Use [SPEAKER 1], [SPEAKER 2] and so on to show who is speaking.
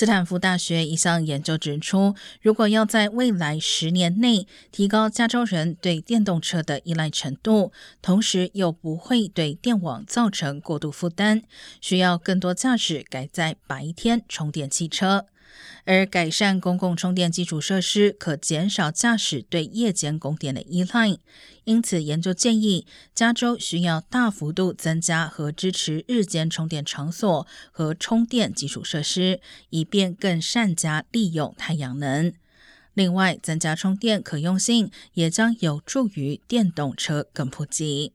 [SPEAKER 1] 斯坦福大学一项研究指出，如果要在未来十年内提高加州人对电动车的依赖程度，同时又不会对电网造成过度负担，需要更多驾驶改在白天充电汽车。而改善公共充电基础设施，可减少驾驶对夜间供电的依赖。因此，研究建议，加州需要大幅度增加和支持日间充电场所和充电基础设施，以便更善加利用太阳能。另外，增加充电可用性也将有助于电动车更普及。